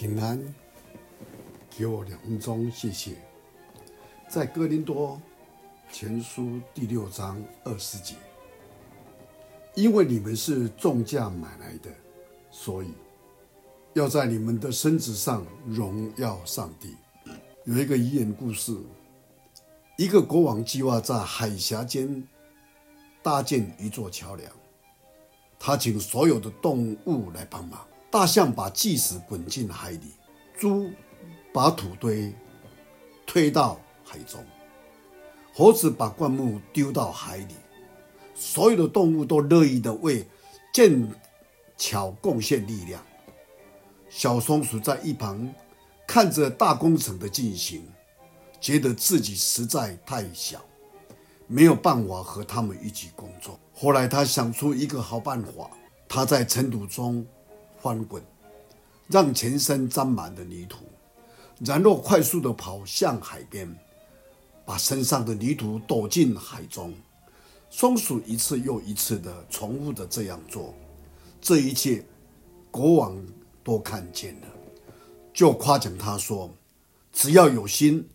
平安，给我两分钟，谢谢。在哥林多前书第六章二十节，因为你们是重价买来的，所以要在你们的身子上荣耀上帝。有一个寓言故事，一个国王计划在海峡间搭建一座桥梁，他请所有的动物来帮忙。大象把巨石滚进海里，猪把土堆推到海中，猴子把灌木丢到海里。所有的动物都乐意的为建桥贡献力量。小松鼠在一旁看着大工程的进行，觉得自己实在太小，没有办法和他们一起工作。后来他想出一个好办法，他在尘土中。翻滚，让全身沾满了泥土，然后快速地跑向海边，把身上的泥土抖进海中。松鼠一次又一次地重复地这样做，这一切国王都看见了，就夸奖他说：“只要有心，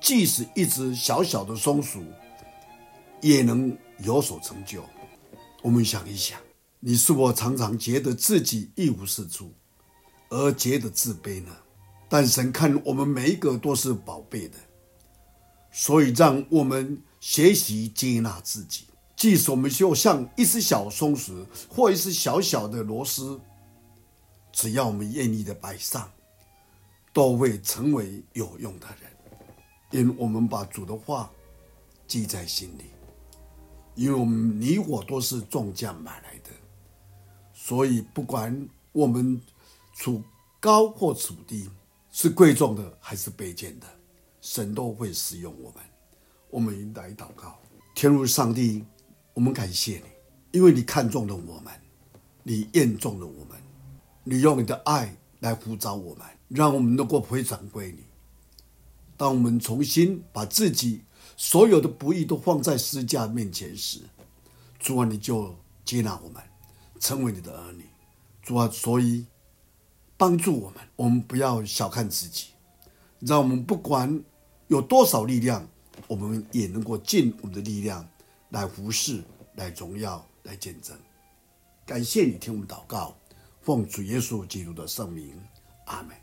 即使一只小小的松鼠，也能有所成就。”我们想一想。你是否常常觉得自己一无是处，而觉得自卑呢？但神看我们每一个都是宝贝的，所以让我们学习接纳自己。即使我们就像一只小松鼠或一只小小的螺丝，只要我们愿意的摆上，都会成为有用的人。因为我们把主的话记在心里，因为我们你我都是重价买来的。所以，不管我们处高或处低，是贵重的还是卑贱的，神都会使用我们。我们应来祷告，天父上帝，我们感谢你，因为你看中了我们，你验中了我们，你用你的爱来呼召我们，让我们能够回转归你。当我们重新把自己所有的不义都放在十架面前时，主啊，你就接纳我们。成为你的儿女，主啊，所以帮助我们，我们不要小看自己，让我们不管有多少力量，我们也能够尽我们的力量来服侍、来荣耀、来见证。感谢你听我们祷告，奉主耶稣基督的圣名，阿门。